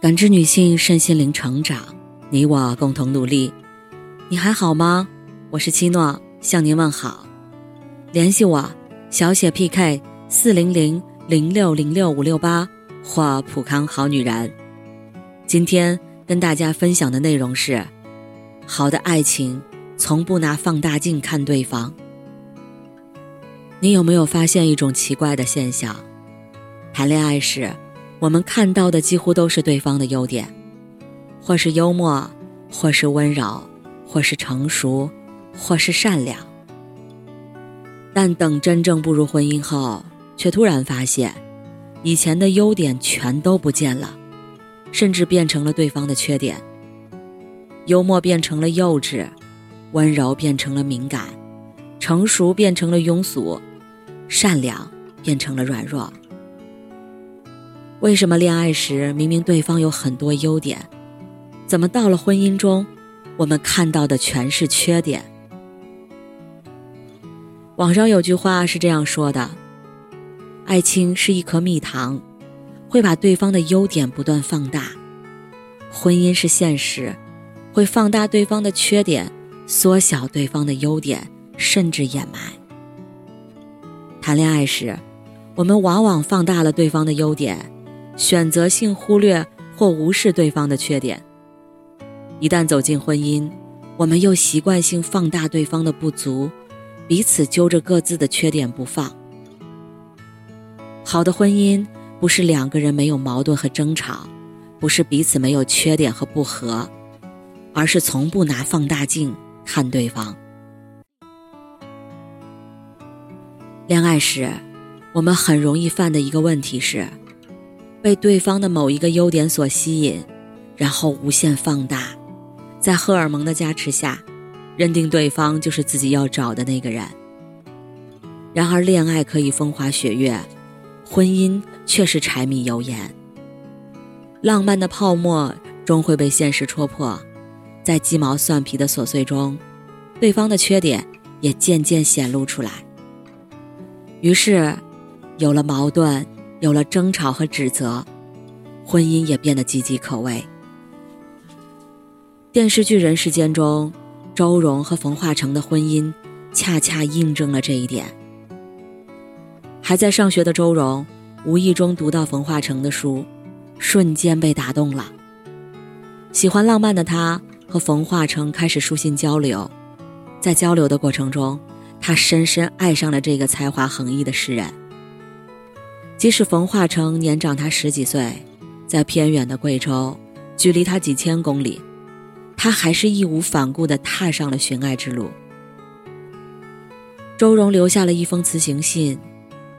感知女性身心灵成长，你我共同努力。你还好吗？我是七诺，向您问好。联系我，小写 PK 四零零零六零六五六八或普康好女人。今天跟大家分享的内容是：好的爱情从不拿放大镜看对方。你有没有发现一种奇怪的现象？谈恋爱时。我们看到的几乎都是对方的优点，或是幽默，或是温柔，或是成熟，或是善良。但等真正步入婚姻后，却突然发现，以前的优点全都不见了，甚至变成了对方的缺点。幽默变成了幼稚，温柔变成了敏感，成熟变成了庸俗，善良变成了软弱。为什么恋爱时明明对方有很多优点，怎么到了婚姻中，我们看到的全是缺点？网上有句话是这样说的：“爱情是一颗蜜糖，会把对方的优点不断放大；婚姻是现实，会放大对方的缺点，缩小对方的优点，甚至掩埋。”谈恋爱时，我们往往放大了对方的优点。选择性忽略或无视对方的缺点。一旦走进婚姻，我们又习惯性放大对方的不足，彼此揪着各自的缺点不放。好的婚姻不是两个人没有矛盾和争吵，不是彼此没有缺点和不和，而是从不拿放大镜看对方。恋爱时，我们很容易犯的一个问题是。被对方的某一个优点所吸引，然后无限放大，在荷尔蒙的加持下，认定对方就是自己要找的那个人。然而，恋爱可以风花雪月，婚姻却是柴米油盐。浪漫的泡沫终会被现实戳破，在鸡毛蒜皮的琐碎中，对方的缺点也渐渐显露出来。于是，有了矛盾。有了争吵和指责，婚姻也变得岌岌可危。电视剧《人世间》中，周蓉和冯化成的婚姻，恰恰印证了这一点。还在上学的周蓉，无意中读到冯化成的书，瞬间被打动了。喜欢浪漫的她和冯化成开始书信交流，在交流的过程中，她深深爱上了这个才华横溢的诗人。即使冯化成年长他十几岁，在偏远的贵州，距离他几千公里，他还是义无反顾地踏上了寻爱之路。周荣留下了一封辞行信，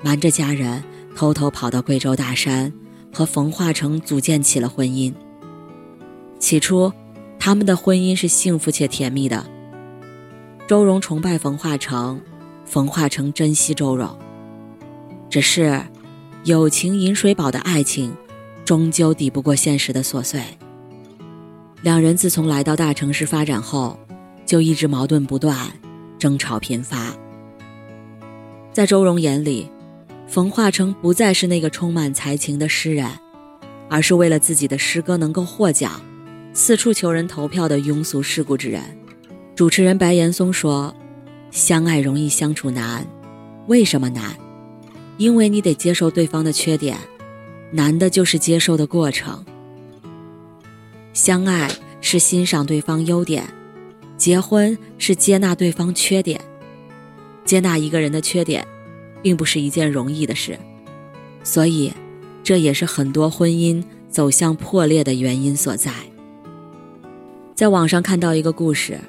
瞒着家人，偷偷跑到贵州大山，和冯化成组建起了婚姻。起初，他们的婚姻是幸福且甜蜜的。周荣崇拜冯化成，冯化成珍惜周荣，只是。友情饮水饱的爱情，终究抵不过现实的琐碎。两人自从来到大城市发展后，就一直矛盾不断，争吵频发。在周蓉眼里，冯化成不再是那个充满才情的诗人，而是为了自己的诗歌能够获奖，四处求人投票的庸俗世故之人。主持人白岩松说：“相爱容易相处难，为什么难？”因为你得接受对方的缺点，难的就是接受的过程。相爱是欣赏对方优点，结婚是接纳对方缺点。接纳一个人的缺点，并不是一件容易的事，所以，这也是很多婚姻走向破裂的原因所在。在网上看到一个故事，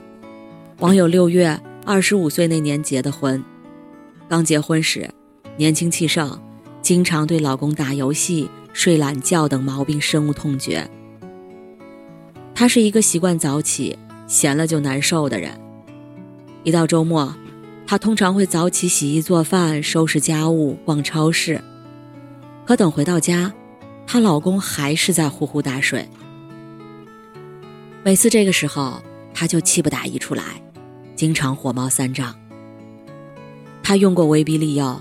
网友六月二十五岁那年结的婚，刚结婚时。年轻气盛，经常对老公打游戏、睡懒觉等毛病深恶痛绝。她是一个习惯早起、闲了就难受的人。一到周末，她通常会早起洗衣做饭、收拾家务、逛超市。可等回到家，她老公还是在呼呼大睡。每次这个时候，她就气不打一处来，经常火冒三丈。她用过威逼利诱。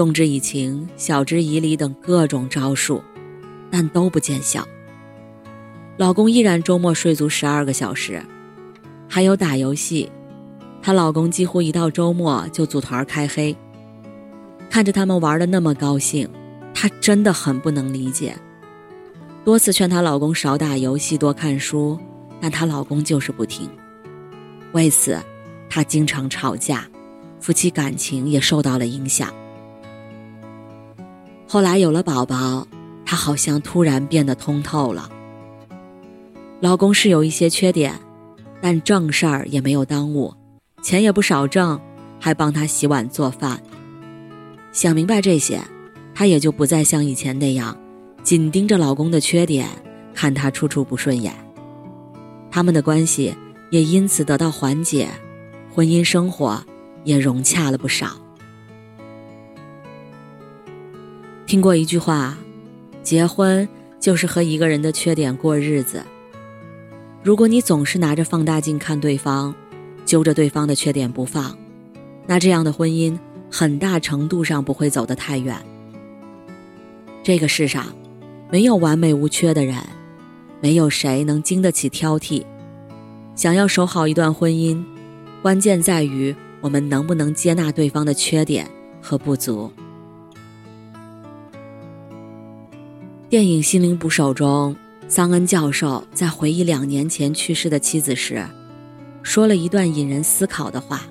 动之以情，晓之以理等各种招数，但都不见效。老公依然周末睡足十二个小时，还有打游戏。她老公几乎一到周末就组团开黑。看着他们玩的那么高兴，她真的很不能理解。多次劝她老公少打游戏，多看书，但她老公就是不听。为此，她经常吵架，夫妻感情也受到了影响。后来有了宝宝，她好像突然变得通透了。老公是有一些缺点，但正事儿也没有耽误，钱也不少挣，还帮她洗碗做饭。想明白这些，她也就不再像以前那样。紧盯着老公的缺点，看他处处不顺眼。他们的关系也因此得到缓解，婚姻生活也融洽了不少。听过一句话，结婚就是和一个人的缺点过日子。如果你总是拿着放大镜看对方，揪着对方的缺点不放，那这样的婚姻很大程度上不会走得太远。这个世上。没有完美无缺的人，没有谁能经得起挑剔。想要守好一段婚姻，关键在于我们能不能接纳对方的缺点和不足。电影《心灵捕手》中，桑恩教授在回忆两年前去世的妻子时，说了一段引人思考的话：“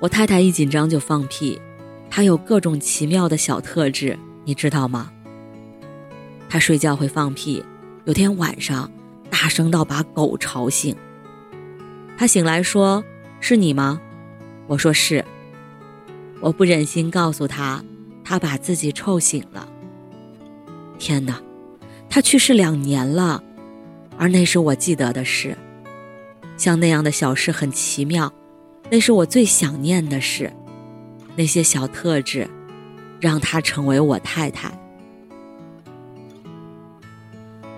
我太太一紧张就放屁，她有各种奇妙的小特质。”你知道吗？她睡觉会放屁，有天晚上大声到把狗吵醒。她醒来说：“是你吗？”我说：“是。”我不忍心告诉她，他把自己臭醒了。天哪，他去世两年了，而那是我记得的事。像那样的小事很奇妙，那是我最想念的事。那些小特质。让她成为我太太。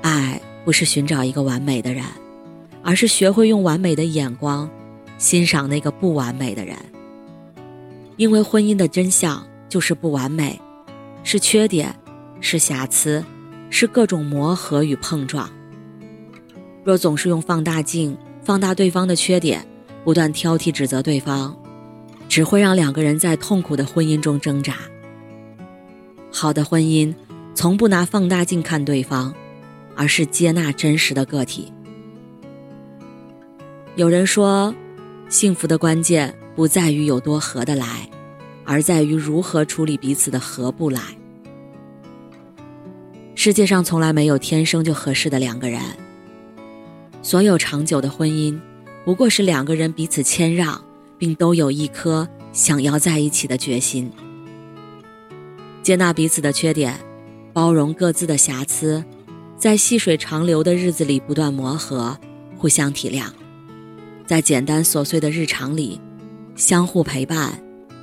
爱不是寻找一个完美的人，而是学会用完美的眼光欣赏那个不完美的人。因为婚姻的真相就是不完美，是缺点，是瑕疵，是各种磨合与碰撞。若总是用放大镜放大对方的缺点，不断挑剔指责对方，只会让两个人在痛苦的婚姻中挣扎。好的婚姻，从不拿放大镜看对方，而是接纳真实的个体。有人说，幸福的关键不在于有多合得来，而在于如何处理彼此的合不来。世界上从来没有天生就合适的两个人，所有长久的婚姻，不过是两个人彼此谦让，并都有一颗想要在一起的决心。接纳彼此的缺点，包容各自的瑕疵，在细水长流的日子里不断磨合，互相体谅，在简单琐碎的日常里相互陪伴，